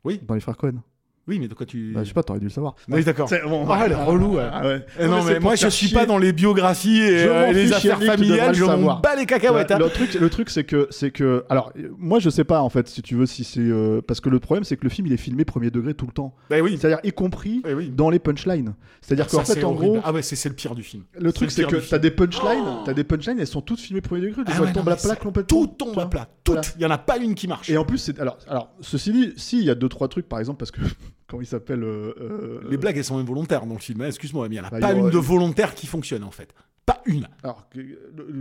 Oui. Dans les frères Cohen. Oui, mais de quoi tu Bah, je sais pas, t'aurais dû le savoir. Oui, d'accord. C'est- bon, Ah, elle est relou. Ah ouais. Non, mais moi je suis chier. pas dans les biographies et, Je euh, les affaires familiales, le je m'en savoir. bats les cacahuètes. hein. Le truc, le truc c'est que, c'est que, alors, moi je sais pas en fait, si tu veux, si c'est, euh, parce que le problème c'est que le film il est filmé premier degré tout le temps. Bah oui. C'est-à-dire y compris Eh oui. dans les punchlines. C'est-à-dire Ça, qu'en fait, en horrible. gros, ah ouais, c'est c'est le pire du film. le truc c'est que t'as des punchlines, t'as des punchlines, elles sont toutes filmées premier degré. Des Ah elles tombent à plat complètement. Tout tombe à plat. Toutes. Il y en a pas une qui marche. Et en plus, c'est alors, alors, ceci dit, si il y a deux trois trucs, par exemple, parce que comment il s'appelle euh, euh, Les blagues, elles sont involontaires dans le film. hein. Excuse-moi, mais il n'y en a Bah, pas une de volontaire qui fonctionne en fait. Pas une. Alors, que- le-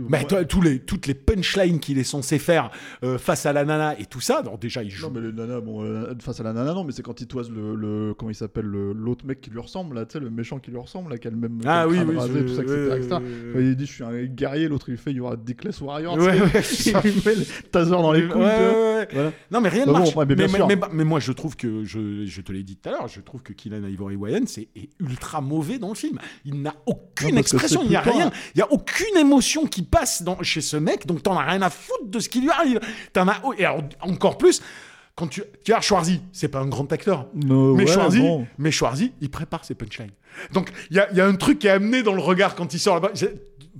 Mais toi, tous les, toutes les punchlines qu'il est censé faire euh, face à la nana et tout ça, donc déjà il joue. Non mais le nana, bon, euh, face à la nana, non, mais c'est quand il toise le, le comment il s'appelle, le- l'autre mec qui lui ressemble, là, tu sais, le méchant qui lui ressemble, là, qui a le même ah oui, oui, rasé, je- tout ça, etc. ouais, etc. ouais, Quand il dit je suis un guerrier, l'autre il fait il y aura Dickless Warrior, tu Ouais, ouais. lui met le taser dans les Ouais, couilles, ouais, ouais. Voilà. Non, mais rien ne Bah bon, marche. ouais, mais mais, mais- mais moi, je trouve que, je, je te l'ai dit tout à l'heure, je trouve que Kylian Ivory Wayans est, est ultra mauvais dans le film. Il n'a aucune Non, expression, il n'y a rien. Il n'y a aucune émotion qui passe dans, chez ce mec, donc t'en as rien à foutre de ce qui lui arrive. T'en as, et alors, encore plus, quand tu, tu vois, Schwarzy, c'est pas un grand acteur. No, mais ouais, Schwarzy, bon. mais Schwarzy, il prépare ses punchlines. Donc il y a, il y a un truc qui est amené dans le regard quand il sort là-bas.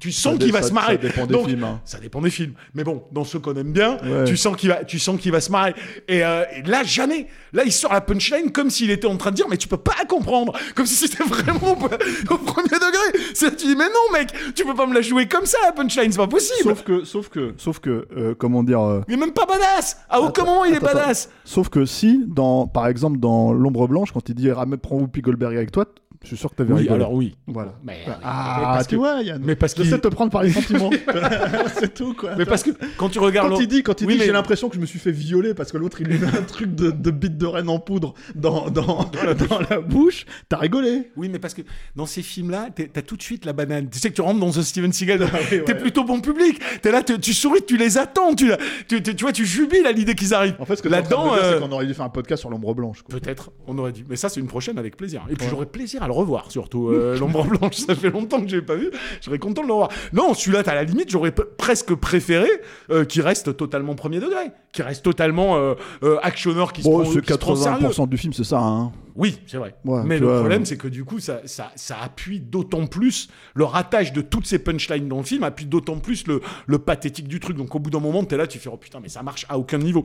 Tu sens qu'il va ça- se marrer. ça dépend des Donc, films, hein. Ça dépend des films. Mais bon, dans ceux qu'on aime bien, Ouais. tu sens qu'il va, tu sens qu'il va se marrer. Et, euh, et là, jamais. Là, il sort la punchline comme s'il était en train de dire, mais tu peux pas comprendre. Comme si c'était vraiment au premier degré. C'est tu dis, mais non, mec, tu peux pas me la jouer comme ça, la punchline, c'est pas possible. Sauf que, sauf que, sauf que, euh, comment dire. euh, Il est même pas badass. À aucun moment, il est attends. badass. Sauf que si, dans, par exemple, dans L'ombre blanche, quand il dit Ramé, prends Whoopi Goldberg avec toi, je suis sûr que t'avais Oui, rigolé. alors oui. Voilà. Mais, oui, mais Ah, parce tu que- vois, Yann. mais parce je qu'il- sais te prendre par les sentiments. c'est tout, quoi. Mais parce que quand tu regardes. Quand il dit, quand il Oui, dit mais- j'ai l'impression que je me suis fait violer parce que l'autre il lui met un truc de, de bite de reine en poudre dans, dans, dans la bouche, t'as rigolé. Oui, mais parce que dans ces films-là, t'as tout de suite la banane. Tu sais que tu rentres dans The Steven Seagal, oui, t'es ouais. plutôt bon public. T'es là, tu souris, tu les attends, tu, tu, tu, tu vois, tu jubiles à l'idée qu'ils arrivent. En fait, ce que de là-dedans, dire, euh, c'est qu'on aurait dû faire un podcast sur l'ombre blanche. peut-être, on aurait dû. Mais ça, c'est une prochaine avec plaisir. Et puis j'aurais plaisir à le revoir, surtout. euh, L'ombre blanche, ça fait longtemps que j'ai pas vu. J'aurais content de le revoir. Non, celui-là, t'as la limite, j'aurais presque préféré euh, qu'il reste totalement premier degré, qu'il reste totalement euh, actionneur qui se prend, c'est qui se prend au sérieux. 80% du film, c'est ça. Hein. Oui, c'est vrai. Ouais, mais tu le vois, problème, c'est que du coup, ça, ça, ça appuie d'autant plus le ratage de toutes ces punchlines dans le film, appuie d'autant plus le, le pathétique du truc. Donc au bout d'un moment, t'es là, tu fais oh putain, mais ça marche à aucun niveau.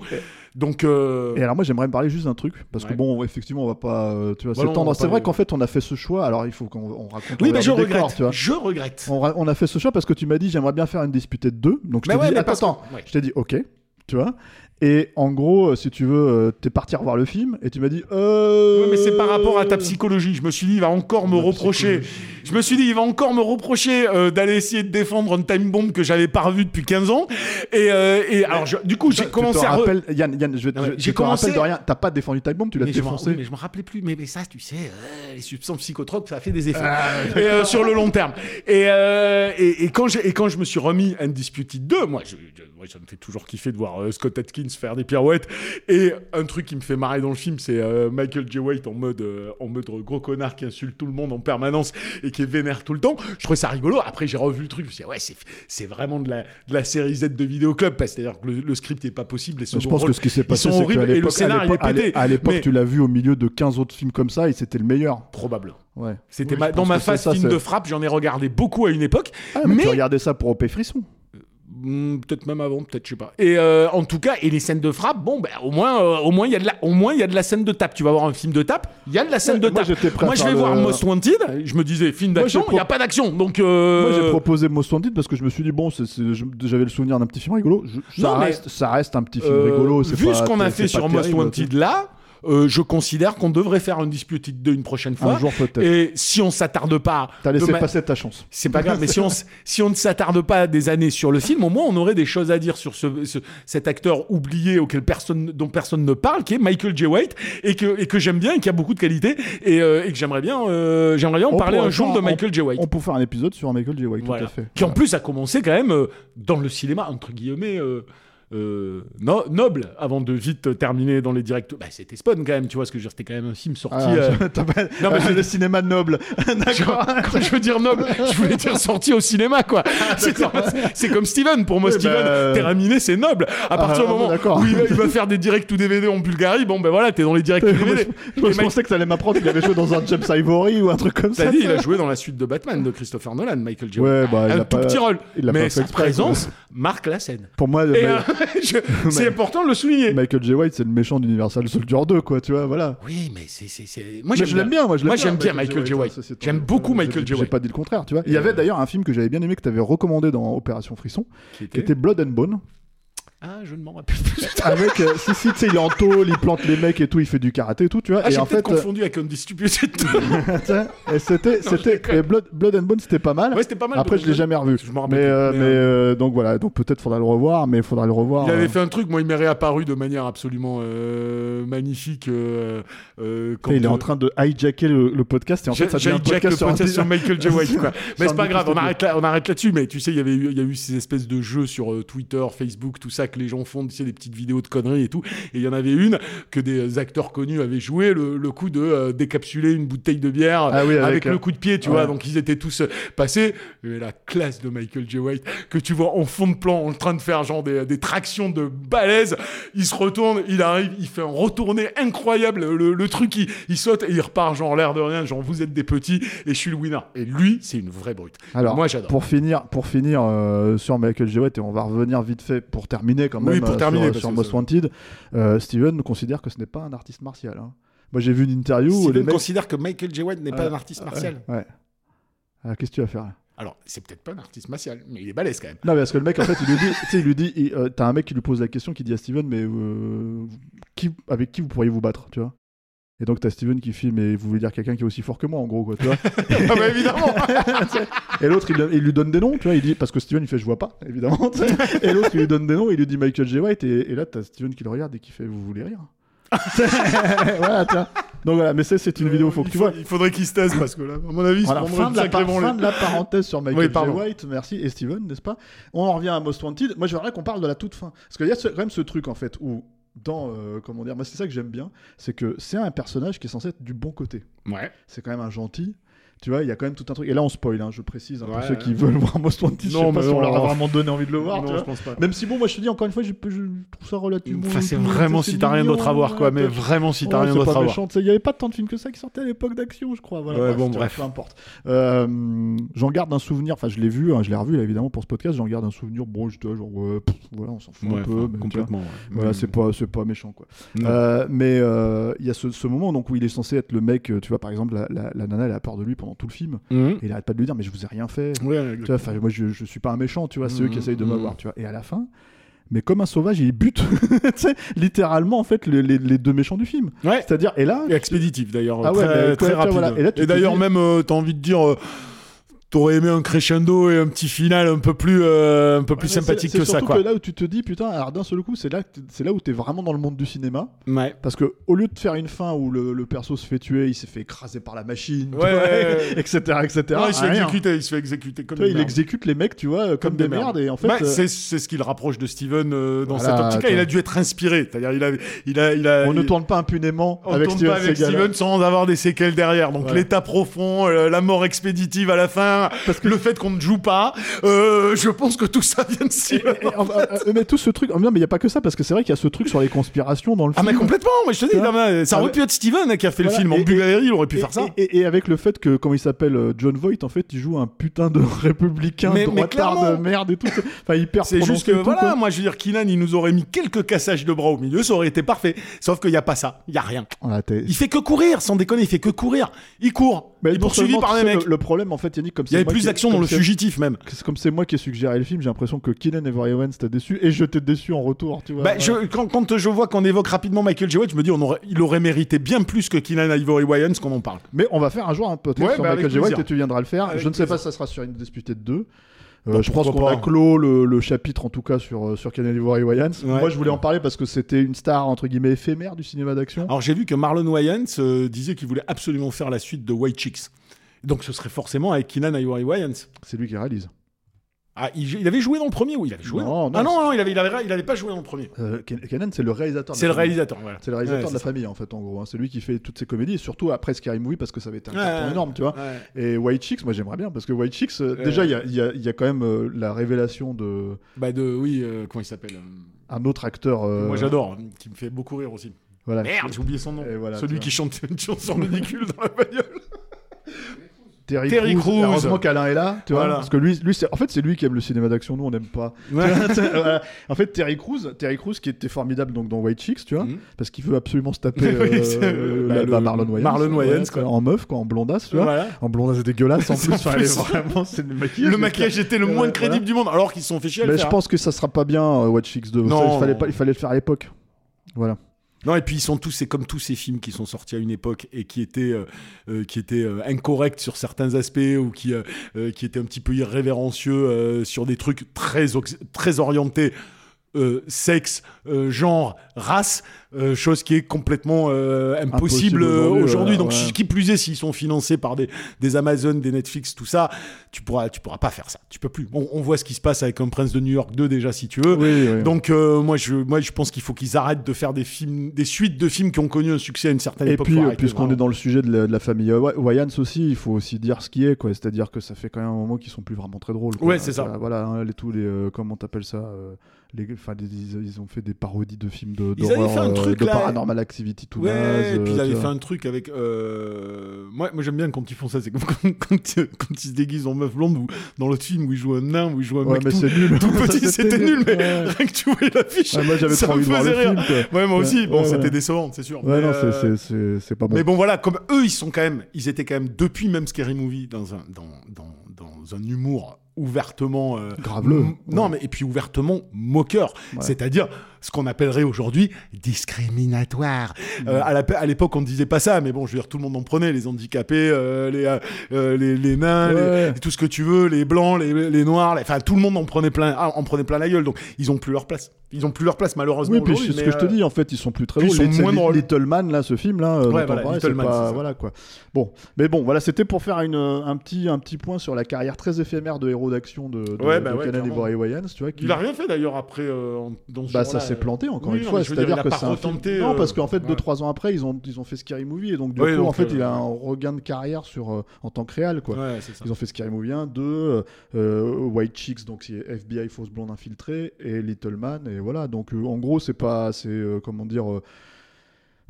Donc euh, Et alors moi j'aimerais me parler juste d'un truc parce Ouais. que bon effectivement on va pas tu vois Bah s'étendre. C'est vrai qu'en fait on a fait ce choix alors il faut qu'on on raconte oui, mais je du décor, regrette. tu vois. Je regrette. On, a fait ce choix parce que tu m'as dit j'aimerais bien faire une disputée de deux donc je Mais t'ai ouais, dit attends, ouais. je t'ai dit ok tu vois et en gros euh, si tu veux euh, t'es parti revoir le film et tu m'as dit euh... Ouais, mais c'est par rapport à ta psychologie. Je me suis dit, il va encore me Ma reprocher. Je me suis dit, il va encore me reprocher euh, d'aller essayer de défendre une time bomb que j'avais pas revue depuis 15 ans. Et, euh, et alors, je- du coup, j'ai Tu commencé te à. re- rappelles, Yann, Yann, je, vais te- je- j'ai je te commencé- de rien. T'as pas défendu Time Bomb, tu l'as je, défoncé. oui, mais je me rappelais plus. Mais, mais ça, tu sais, euh, les substances psychotropes, ça fait des effets. Ah. et, euh, sur le long terme. Et, euh, et, et quand j'ai, et quand je me suis remis Undisputed 2, moi, je, je- moi, ça me fait toujours kiffer de voir euh, Scott Atkins faire des pirouettes. Et un truc qui me fait marrer dans le film, c'est euh, Michael J. White en mode, euh, en mode gros connard qui insulte tout le monde en permanence et qui est vénère tout le temps. Je trouvais ça rigolo. Après, j'ai revu le truc. Je me suis dit, ouais, c'est, c'est vraiment de la, de la série Z de Vidéoclub. parce que C'est-à-dire que le, le script est pas possible. Les Je pense que rôles, ce qui s'est passé, c'est qu'à l'époque, à l'époque- tu l'as vu au milieu de 15 autres films comme ça et c'était le meilleur. Probable. Ouais. C'était Oui, dans ma que phase film de frappe, j'en ai regardé beaucoup à une époque. Ah, mais, mais tu regardais ça pour OP Frisson. Hmm, peut-être même avant, peut-être je sais pas. Et euh, en tout cas, et les scènes de frappe, bon, ben au moins, euh, au moins il y a de la, au moins il y a de la scène de tape. Tu vas voir un film de tape, il y a de la scène Ouais, de moi, tape. Moi, je vais voir Most Wanted. Je me disais film d'action, il y a pas d'action, donc. euh, Moi, j'ai proposé Most Wanted parce que je me suis dit, bon, j'avais le souvenir d'un petit film rigolo. Je- ça, Non, mais- reste, ça reste un petit film rigolo. vu pas- ce qu'on a fait sur Most Wanted là, euh, je considère qu'on devrait faire un Disputed 2 une prochaine fois. Un jour peut-être. Et si on s'attarde pas, T'as laissé ma- passer ta chance. C'est pas grave, mais si on, si on ne s'attarde pas des années sur le film, au moins on aurait des choses à dire sur ce, ce- cet acteur oublié auquel personne, dont personne ne parle, qui est Michael J. White, et que, et que j'aime bien, et qui a beaucoup de qualités, et, euh, et que j'aimerais bien, euh, j'aimerais bien en On parler un jour de on- Michael J. White. On peut faire un épisode sur Michael J. White, Voilà. tout à fait. Qui en plus a commencé quand même euh, dans le cinéma, entre guillemets, euh, euh, no- noble, avant de vite terminer dans les directs. Bah, c'était Spawn quand même, tu vois ce que je veux dire, c'était quand même un film sorti. Ah, euh, pas- Non, mais ah, je- le cinéma noble. D'accord. Quand je veux dire noble, je voulais dire sorti au cinéma, quoi. C'est- c'est comme Steven. Pour moi, Oui, Steven, bah, terminé, c'est noble. À partir ah, du moment où il va, il va faire des directs ou DVD en Bulgarie, bon, ben voilà, t'es dans les directs ou DVD. je, Et je Mike- pensais que t'allais m'apprendre qu'il avait joué dans un James Ivory ou un truc comme ça. T'as dit, il a joué dans la suite de Batman de Christopher Nolan, Michael J. Ouais, bah, il un a tout pas- petit rôle. il pas Mais fait sa présence marque la scène. Pour moi, euh, je- c'est important de le souligner. Michael J. White, c'est le méchant d'Universal Soldier 2, quoi, tu vois, voilà. Oui, mais c'est. Moi, j'aime je l'aime bien, moi je l'aime Moi, j'aime bien Michael J. White. J'aime beaucoup j'ai- Michael J. J'ai White. pas dit le contraire, tu vois. Il y avait d'ailleurs un film que j'avais bien aimé que t'avais recommandé dans Opération Frisson, Qui qui était Blood and Bone. Ah, je ne m'en rappelle plus. Avec, euh, si, si, tu sais, il est en tôle, il plante les mecs et tout, il fait du karaté et tout, tu vois. Ah, et en fait, euh, confondu avec un Undisputed. tiens, et c'était, c'était, Blood, Blood and Bone, c'était pas mal. Ouais, c'était pas mal. Après, je l'ai jamais revu. Je Mais, euh, Mais, mais, euh, euh, donc voilà, donc peut-être faudra le revoir, mais faudra le revoir. Il avait euh, fait un truc, moi il m'est réapparu de manière absolument magnifique. quand, il est en train de hijacker le, le podcast et en fait ça devient un hijack le podcast sur podcast Michael J. White. quoi. Mais c'est pas grave, on arrête, là, on arrête là-dessus. Mais tu sais, il y avait eu, il y a eu ces espèces de jeux sur Twitter, Facebook, tout ça que les gens font, tu sais, des petites vidéos de conneries et tout. Et il y en avait une que des acteurs connus avaient joué, le, le coup de euh, décapsuler une bouteille de bière Ah oui, avec, avec, euh, le coup de pied, tu ouais. vois. Donc ils étaient tous euh, passés. Et la classe de Michael J. White que tu vois en fond de plan en train de faire genre des, des tractions de balèze. Il se retourne, il arrive, il fait un retourné incroyable. Le, le truc, il, il saute et il repart genre l'air de rien, genre vous êtes des petits et je suis le winner. Et lui, c'est une vraie brute. Alors, Moi, j'adore. Pour finir, pour finir euh, sur Michael J. White, et on va revenir vite fait pour terminer quand même Oui, pour euh, terminer, sur, Most Wanted, euh, Steven considère que ce n'est pas un artiste martial. hein. Moi, j'ai vu une interview où Steven les mecs. considère que Michael J. White n'est pas un artiste martial. Ouais. Ah, Qu'est-ce que tu vas faire Alors, c'est peut-être pas un artiste martial, mais il est balèze quand même. Non, mais parce que le mec, en fait, il lui dit, tu sais, il lui dit, euh, t'as un mec qui lui pose la question, qui dit à Steven, mais euh, qui, avec qui vous pourriez vous battre, tu vois? Et donc t'as Steven qui filme, et vous voulez dire quelqu'un qui est aussi fort que moi, en gros, quoi, tu vois ah bah évidemment Et l'autre, il, il lui donne des noms, tu vois, il dit, parce que Steven, il fait, je vois pas, évidemment, tu sais. Et l'autre, il lui donne des noms, il lui dit Michael J. White, et, et là, t'as Steven qui le regarde et qui fait, vous voulez rire Voilà, tu vois. Donc voilà, mais ça, c'est une vidéo, faut que il tu faut- vois. Il faudrait qu'il se taise parce que là, à mon avis, Voilà, fin, de la par- fin de la parenthèse sur Michael Oui, J. White, merci, et Steven, n'est-ce pas? On en revient à Most Wanted. Moi, j'aimerais qu'on parle de la toute fin. Parce qu'il y a ce- quand même ce truc, en fait, où, dans, euh, comment dire, moi, c'est ça que j'aime bien, c'est que c'est un personnage qui est censé être du bon côté. Ouais. C'est quand même un gentil. Tu vois, il y a quand même tout un truc. Et là, on spoil, hein, je précise, hein, pour Ouais, ceux ouais. qui veulent voir Most Wanted. je Non, sais pas mais si on leur a non. vraiment donné envie de le voir. non, tu vois. je pense pas. Même si, bon, moi, je te dis, encore une fois, je, je trouve ça relativement. Enfin, c'est vraiment si t'as rien d'autre à voir, quoi. ouais, Mais vraiment si t'as Ouais, rien d'autre à voir. méchant, tu sais, Il n'y avait pas tant de films que ça qui sortaient à l'époque d'action, je crois. Voilà, Ouais, bon, bref. Peu importe. Euh, j'en garde un souvenir, enfin je l'ai vu, hein, je l'ai revu là, évidemment pour ce podcast, j'en garde un souvenir, bon, j'étais là, genre, ouais, pff, voilà, on s'en fout Ouais, un peu. complètement. ouais. Voilà, Mm. c'est pas, c'est pas méchant quoi. Non. Euh, mais euh, il y a ce, moment donc où il est censé être le mec, tu vois, par exemple, la nana elle a peur de lui pendant tout le film, Mhm. et il arrête pas de lui dire, mais je vous ai rien fait. Ouais, Tu vois, moi je, je suis pas un méchant, tu vois, c'est eux qui Mhm, essayent de mhm. m'avoir, tu vois. Et à la fin, mais comme un sauvage, il bute, littéralement en fait les, les- les deux méchants du film. Ouais. C'est-à-dire, et là, Et expéditif d'ailleurs, Ah ouais, très, rapide. voilà. Et d'ailleurs dis- même, euh, t'as envie de dire, euh, t'aurais aimé un crescendo et un petit final un peu plus, euh, un peu plus Ouais, sympathique c'est- que c'est ça, surtout quoi. que là où tu te dis, putain, alors d'un seul coup, c'est là, c'est là où t'es vraiment dans le monde du cinéma. Ouais. Parce que au lieu de faire une fin où le, le perso se fait tuer, il s'est fait écraser par la machine, tu Ouais, vois, ouais, ouais. etc., etc. Il se fait exécuter, il se fait exécuter comme il exécute les mecs, tu vois, comme, des merdes. Et en fait, Bah, euh, c'est c'est ce qui le rapproche de Steven euh, dans Voilà, cette optique-là. Il a dû être inspiré. C'est-à-dire, il a, il a, il a. on ne tourne pas impunément on avec tourne Steven pas avec Seagal. Steven sans avoir des séquelles derrière. Donc l'état profond, la mort expéditive à la fin, le fait qu'on ne joue pas, euh, je pense que tout ça vient de. Et, enfin, euh, mais tout ce truc, non, mais il y a pas que ça, parce que c'est vrai qu'il y a ce truc sur les conspirations dans le Ah film. mais complètement, moi je te dis, non, mais ça Ah, aurait mais- pu être Steven hein, qui a fait le film. En Bulgarie, il aurait pu Et, faire ça. et- avec le fait que, comment il s'appelle, euh, John Voight, en fait, il joue un putain de républicain, Mais- mais droitard de merde et tout. Enfin, hyper C'est juste que tout, voilà, quoi. moi je veux dire, Kylian il nous aurait mis quelques cassages de bras au milieu, ça aurait été parfait. Sauf qu'il n'y a pas ça, il y a rien. T'es- Il fait que courir, sans déconner, il fait que courir. Il court, Mais non poursuivi par les mecs. Le, le problème, en fait, Yannick, comme Il y avait plus d'action dans le fugitif même. Comme c'est moi qui ai suggéré le film, j'ai l'impression que Kylian Avery Owens t'a déçu et je t'ai déçu en retour, tu vois. Bah, je, quand, quand je vois qu'on évoque rapidement Michael J. White, je me dis on aurait, il aurait mérité bien plus que Kylian Ivory Wayans qu'on en parle. Mais on va faire un jour un podcast Ouais, sur bah, Michael J. White et tu viendras le faire. Avec je ne sais pas si ça sera sur une disputée de deux. Euh, je pense qu'on a clos le, le chapitre en tout cas sur, euh, sur Kylian Ivory Wayans. Ouais. Moi je voulais en parler parce que c'était une star entre guillemets éphémère du cinéma d'action. Alors j'ai vu que Marlon Wayans euh, disait qu'il voulait absolument faire la suite de White Chicks. Donc ce serait forcément avec Kylian Ivory Wayans. C'est lui qui réalise. Ah, il, il avait joué dans le premier ou il avait joué Non, dans- non, Ah non, non, il avait, il avait, il avait pas joué dans le premier. Euh, Kenan c'est le réalisateur. C'est le réalisateur, voilà. C'est le réalisateur Ouais, de la ça. famille en fait en gros. hein. C'est lui qui fait toutes ses comédies et surtout après Scary Movie parce que ça avait été un Ouais, carton ouais. énorme, tu vois. Et White Chicks, moi j'aimerais bien parce que White Chicks, euh, déjà il y a, il y a- il y a quand même euh, la révélation de Bah de, oui, euh, comment il s'appelle un autre acteur. Moi j'adore, qui me fait beaucoup rire aussi. Voilà. Merde, j'ai oublié son nom. Voilà, Celui qui chante une chanson ridicule dans la bagnole. Terry, Terry Crews. Crews. Heureusement qu'Alain est là, tu vois, Voilà. parce que lui, en fait, c'est lui qui aime le cinéma d'action. Nous, on n'aime pas. Ouais. Voilà. En fait, Terry Crews, Terry Crews qui était formidable donc dans White Chicks, tu vois, Mhm. parce qu'il veut absolument se taper euh, euh, bah, la- le- bah, Marlon Wayans, Marlon Wayans, Ouais, quoi. en meuf, quoi, en blondasse, tu vois. Voilà. En blondasse dégueulasse en En plus. Enfin, vraiment, c'est le maquillage. Le maquillage était le moins crédible du monde, alors qu'ils se sont fait chier Mais je faire. pense que ça sera pas bien euh, White Chicks 2. Ça, Non. il fallait pas, il fallait le faire à l'époque. Voilà. Non, et puis ils sont tous, c'est comme tous ces films qui sont sortis à une époque et qui étaient, euh, euh, euh, incorrects sur certains aspects ou qui, étaient un petit peu irrévérencieux sur des trucs très, orientés. sexe, genre, race, Euh, chose qui est complètement euh, impossible, Impossible euh, aujourd'hui, Donc, ouais. qui plus est, s'ils sont financés par des, des Amazon, des Netflix, tout ça, tu pourras, tu pourras pas faire ça. Tu peux plus. On, on voit ce qui se passe avec un Prince de New York 2 déjà, si tu veux. Oui, oui. Donc, moi, je, moi, je pense qu'il faut qu'ils arrêtent de faire des films, des suites de films qui ont connu un succès à une certaine Et époque. puis, euh, arrêter, puisqu'on est dans le sujet de la, de la famille Wayans aussi, il faut aussi dire ce qui est, quoi. C'est-à-dire que ça fait quand même un moment qu'ils sont plus vraiment très drôles. quoi. Ouais, c'est ça. Voilà, hein, les, tous les, euh, comment t'appelles ça euh, les, des- ils, ils ont fait des parodies de films de, Ils avaient d'horreur, fait un truc, de là. Paranormal Activity tout Ouais, naze, et puis euh, ils avaient tu fait un truc avec. Euh... Moi, moi j'aime bien quand ils font ça. C'est quand, quand, ils- quand ils se déguisent en meuf blonde ou dans l'autre film où ils jouent un nain, où ils jouent un Ouais, mec mais tout, nul. tout petit. C'était nul, mais Ouais. rien que tu voyais l'affiche. Ouais, moi, j'avais trop envie de voir le film, quoi. Ouais, moi aussi. Bon, c'était décevant, c'est sûr. Ouais, mais, non, euh, c'est- pas bon. Mais bon, voilà, comme eux, ils sont quand même, ils étaient quand même depuis même Scary Movie dans un dans dans, dans un humour ouvertement euh, Graveleux. Non, mais et puis ouvertement moqueur, Ouais. c'est-à-dire ce qu'on appellerait aujourd'hui discriminatoire. Mm. Euh, à l'époque, on ne disait pas ça, mais bon, je veux dire, tout le monde en prenait, les handicapés, euh, les, euh, les les nains, les- tout ce que tu veux, les blancs, les, les noirs, enfin tout le monde en prenait plein, ah, en prenait plein la gueule. Donc ils ont plus leur place. Ils ont plus leur place malheureusement. Oui, puis c'est ce que je te dis, en fait, ils sont plus très ils sont moins drôles. Little Man, là, ce film, là, Ouais, voilà, Little Man, pas- voilà, quoi. Bon, mais bon, voilà, c'était pour faire une, un, petit, un petit point sur la carrière très éphémère de héros d'action de, de, Ouais, bah de ouais, Conan clairement. Ivory Wayans, tu vois. qui- Il a rien fait d'ailleurs après euh, en- dans ce Bah ça s'est euh. planté encore Oui, une non, fois, c'est-à-dire que c'est un film- retenté, Non, euh, parce qu'en fait, ouais. deux trois ans après, ils ont ils ont fait Scary Movie et donc du coup, donc, en fait, il a euh, un regain de carrière sur euh, en tant que réal, quoi. Ils ont fait Scary Movie 1, 2, euh, euh, White Chicks, donc c'est FBI fausse blonde infiltrée, et Little Man, et voilà. Donc euh, en gros, c'est pas, c'est euh, comment dire.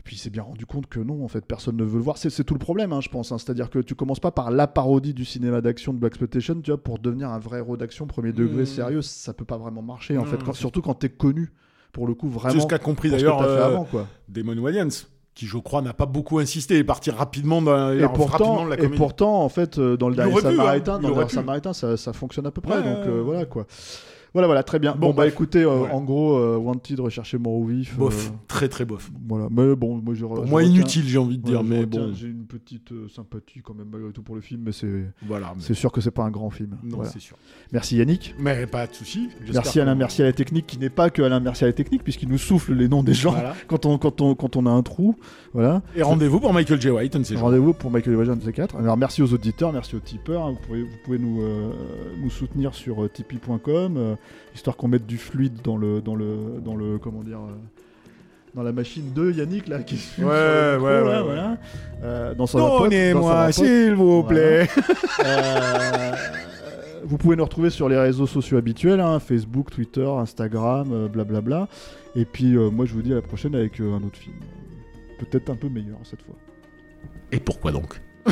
Puis il s'est bien rendu compte que non, en fait, personne ne veut le voir. C'est tout le problème, hein, je pense. hein. C'est-à-dire que tu commences pas par la parodie du cinéma d'action de Black Exploitation, tu vois, pour devenir un vrai héros d'action premier degré Mmh. sérieux, ça peut pas vraiment marcher, en Non, fait. Quand- surtout quand t'es connu, pour le coup, vraiment. C'est ce qu'a compris d'ailleurs euh. Damon Wayans, qui je crois n'a pas beaucoup insisté et est parti rapidement dans, Et pourtant, de la et comédie. pourtant, en fait, euh, dans le dernier pu, hein, Samaritain, il dans le. Samaritain, ça, ça fonctionne à peu près. Ouais, donc euh, voilà quoi. Voilà, voilà, très bien. Bon, Bon, bah écoutez, euh, en gros, euh, Wanted, recherchez mort ou vif. bof, euh, très très bof. voilà, mais bon, moi je. Pour je moi retiens- inutile, j'ai envie de dire, mais retiens- bon, J'ai une petite euh, sympathie quand même malgré tout pour le film, mais c'est voilà. mais- c'est sûr que c'est pas un grand film. Non, Voilà. c'est sûr. Merci Yannick. Mais pas de souci. Merci Alain, merci à la technique qui n'est pas que Alain, merci à la technique puisqu'il nous souffle les noms des gens Voilà. quand, on, quand, on, quand on a un trou. Voilà. Et rendez-vous pour Michael J. White, ces. Rendez-vous pour Michael Evasion de 4 Alors merci aux auditeurs, merci aux tipeurs. Vous pouvez, vous pouvez nous, nous soutenir sur tipeee.com, histoire qu'on mette du fluide dans le, dans le, dans le, comment dire, euh, dans la machine de Yannick là qui fume Ouais, sur le micro, ouais, là, ouais, ouais. voilà. Euh, dans son Donnez-moi, s'il vous Voilà. plaît. Euh, vous pouvez nous retrouver sur les réseaux sociaux habituels, hein, Facebook, Twitter, Instagram, euh, blablabla. Et puis euh, moi je vous dis à la prochaine avec euh, un autre film. Peut-être un peu meilleur cette fois. Et pourquoi donc?